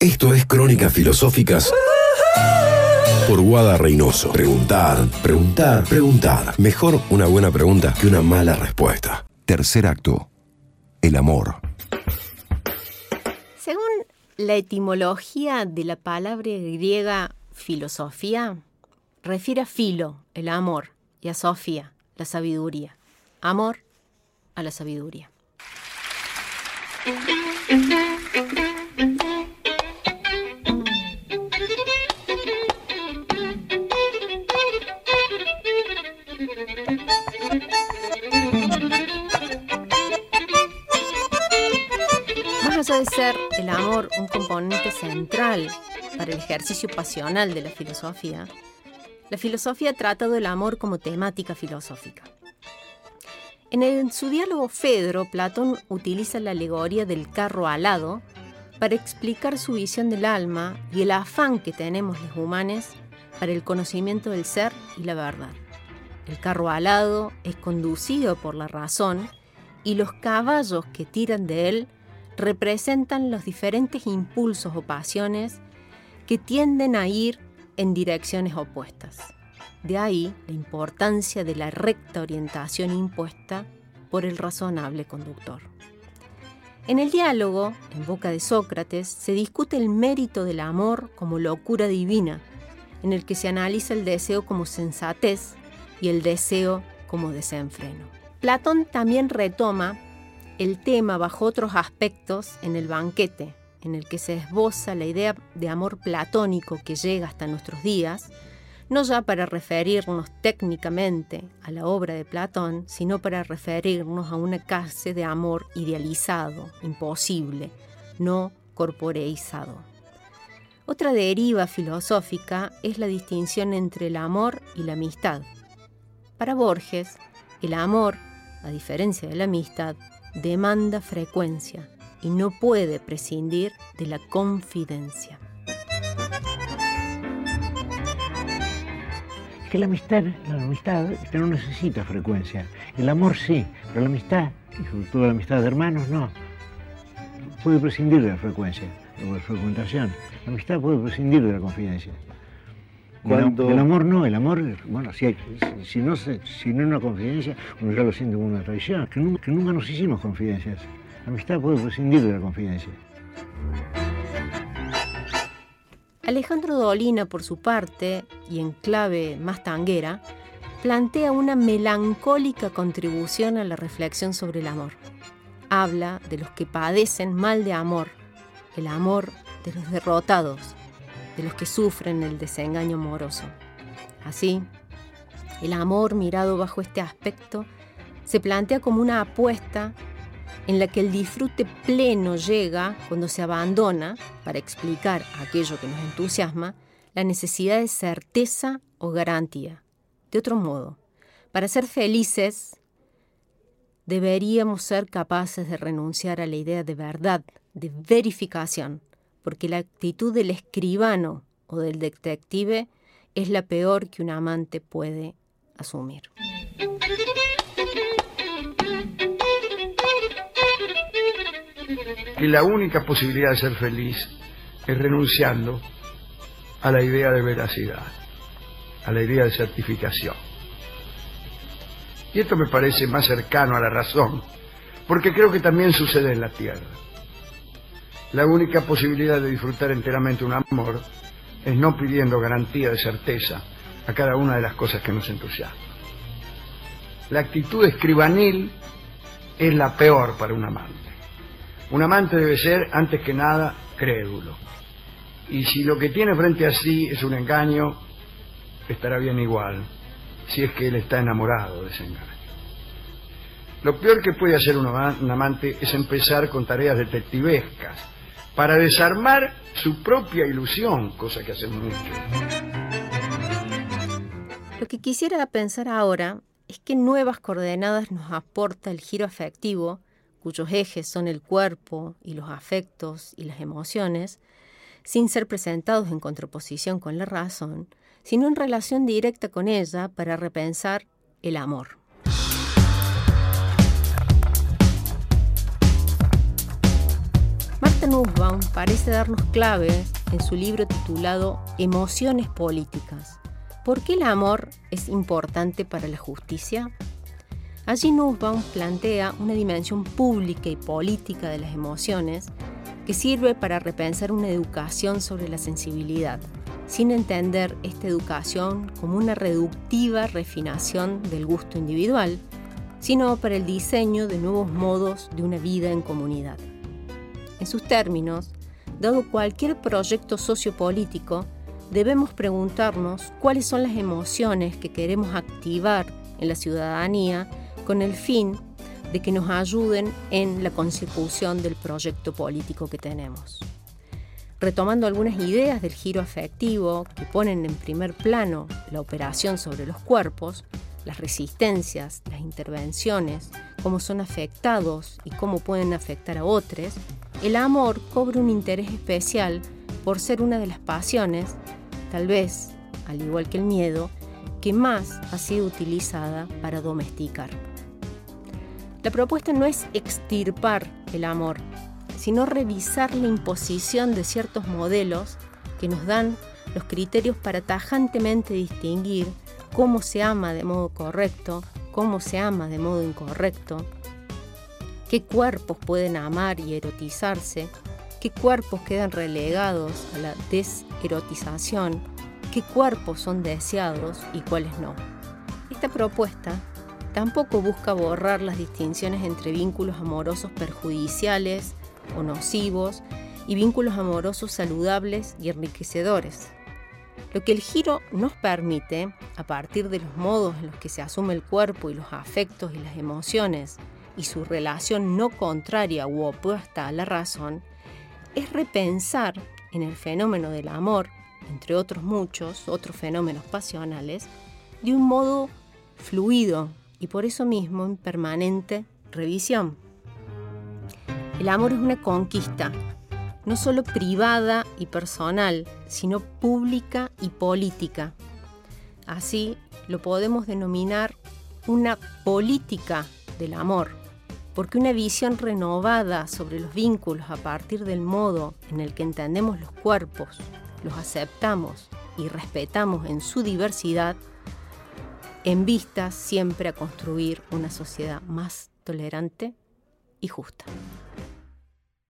Esto es Crónicas Filosóficas por Guada Reynoso. Preguntar, preguntar, preguntar. Mejor una buena pregunta que una mala respuesta. Tercer acto. El amor. Según la etimología de la palabra griega filosofía, refiere a filo, el amor, y a sofía, la sabiduría. Amor a la sabiduría. Más allá de ser el amor un componente central para el ejercicio pasional de la filosofía, la filosofía ha tratado el amor como temática filosófica. En, su diálogo Fedro, Platón utiliza la alegoría del carro alado para explicar su visión del alma y el afán que tenemos los humanos para el conocimiento del ser y la verdad. El carro alado es conducido por la razón y los caballos que tiran de él representan los diferentes impulsos o pasiones que tienden a ir en direcciones opuestas. De ahí la importancia de la recta orientación impuesta por el razonable conductor. En el diálogo, en boca de Sócrates, se discute el mérito del amor como locura divina, en el que se analiza el deseo como sensatez y el deseo como desenfreno. Platón también retoma el tema bajo otros aspectos en el banquete, en el que se esboza la idea de amor platónico que llega hasta nuestros días, no ya para referirnos técnicamente a la obra de Platón, sino para referirnos a una clase de amor idealizado, imposible, no corporeizado. Otra deriva filosófica es la distinción entre el amor y la amistad. Para Borges, el amor, a diferencia de la amistad, demanda frecuencia y no puede prescindir de la confidencia. que la amistad, la amistad no necesita frecuencia. El amor sí, pero la amistad, y sobre todo la amistad de hermanos, no. Puede prescindir de la frecuencia, de la frecuentación. La amistad puede prescindir de la confidencia. El, amor no, el amor, bueno, si, si, no se, si no es una confidencia, uno ya lo siente como una traición, que nunca, que nunca nos hicimos confidencias. La amistad puede prescindir de la confidencia. Alejandro Dolina, por su parte, y en clave más tanguera, plantea una melancólica contribución a la reflexión sobre el amor. Habla de los que padecen mal de amor, el amor de los derrotados, de los que sufren el desengaño amoroso. Así, el amor mirado bajo este aspecto se plantea como una apuesta en la que el disfrute pleno llega cuando se abandona, para explicar aquello que nos entusiasma, la necesidad de certeza o garantía. De otro modo, para ser felices, deberíamos ser capaces de renunciar a la idea de verdad, de verificación, porque la actitud del escribano o del detective es la peor que un amante puede asumir. que la única posibilidad de ser feliz es renunciando a la idea de veracidad, a la idea de certificación. Y esto me parece más cercano a la razón, porque creo que también sucede en la tierra. La única posibilidad de disfrutar enteramente un amor es no pidiendo garantía de certeza a cada una de las cosas que nos entusiasman. La actitud escribanil es la peor para un amante. Un amante debe ser, antes que nada, crédulo. Y si lo que tiene frente a sí es un engaño, estará bien igual, si es que él está enamorado de ese engaño. Lo peor que puede hacer un amante es empezar con tareas detectivescas para desarmar su propia ilusión, cosa que hacen muchos. Lo que quisiera pensar ahora es que nuevas coordenadas nos aporta el giro afectivo cuyos ejes son el cuerpo y los afectos y las emociones, sin ser presentados en contraposición con la razón, sino en relación directa con ella para repensar el amor. Nussbaum parece darnos clave en su libro titulado Emociones Políticas. ¿Por qué el amor es importante para la justicia? Allí Nussbaum plantea una dimensión pública y política de las emociones que sirve para repensar una educación sobre la sensibilidad, sin entender esta educación como una reductiva refinación del gusto individual, sino para el diseño de nuevos modos de una vida en comunidad. En sus términos, dado cualquier proyecto sociopolítico, debemos preguntarnos cuáles son las emociones que queremos activar en la ciudadanía con el fin de que nos ayuden en la consecución del proyecto político que tenemos. Retomando algunas ideas del giro afectivo que ponen en primer plano la operación sobre los cuerpos, las resistencias, las intervenciones, cómo son afectados y cómo pueden afectar a otros, el amor cobra un interés especial por ser una de las pasiones, tal vez, al igual que el miedo, que más ha sido utilizada para domesticar. La propuesta no es extirpar el amor, sino revisar la imposición de ciertos modelos que nos dan los criterios para tajantemente distinguir cómo se ama de modo correcto, cómo se ama de modo incorrecto, qué cuerpos pueden amar y erotizarse, qué cuerpos quedan relegados a la deserotización, qué cuerpos son deseados y cuáles no. Esta propuesta Tampoco busca borrar las distinciones entre vínculos amorosos perjudiciales o nocivos y vínculos amorosos saludables y enriquecedores. Lo que el giro nos permite, a partir de los modos en los que se asume el cuerpo y los afectos y las emociones, y su relación no contraria u opuesta a la razón, es repensar en el fenómeno del amor, entre otros muchos otros fenómenos pasionales, de un modo fluido, y por eso mismo en permanente revisión. El amor es una conquista, no solo privada y personal, sino pública y política. Así lo podemos denominar una política del amor, porque una visión renovada sobre los vínculos a partir del modo en el que entendemos los cuerpos, los aceptamos y respetamos en su diversidad, en vista siempre a construir una sociedad más tolerante y justa.